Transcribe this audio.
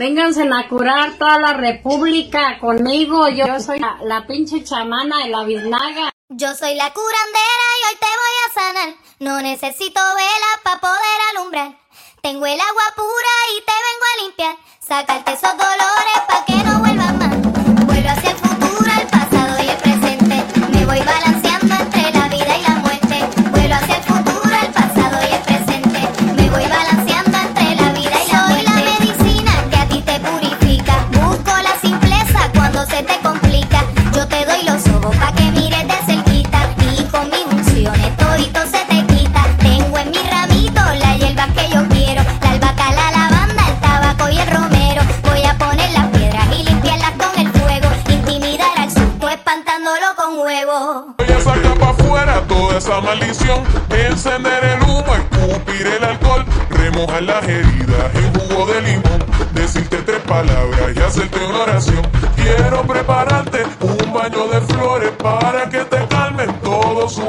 Vénganse a curar toda la república conmigo. Yo, soy la, pinche chamana de la biznaga. Yo soy la curandera y hoy te voy a sanar. No necesito velas para poder alumbrar. Tengo el agua pura y te vengo a limpiar. Sacarte esos dolores Voy a sacar para afuera toda esa maldición. Encender el humo, escupir el alcohol. Remojar las heridas en jugo de limón. Decirte tres palabras y hacerte una oración. Quiero prepararte un baño de flores para que te calmen todos sus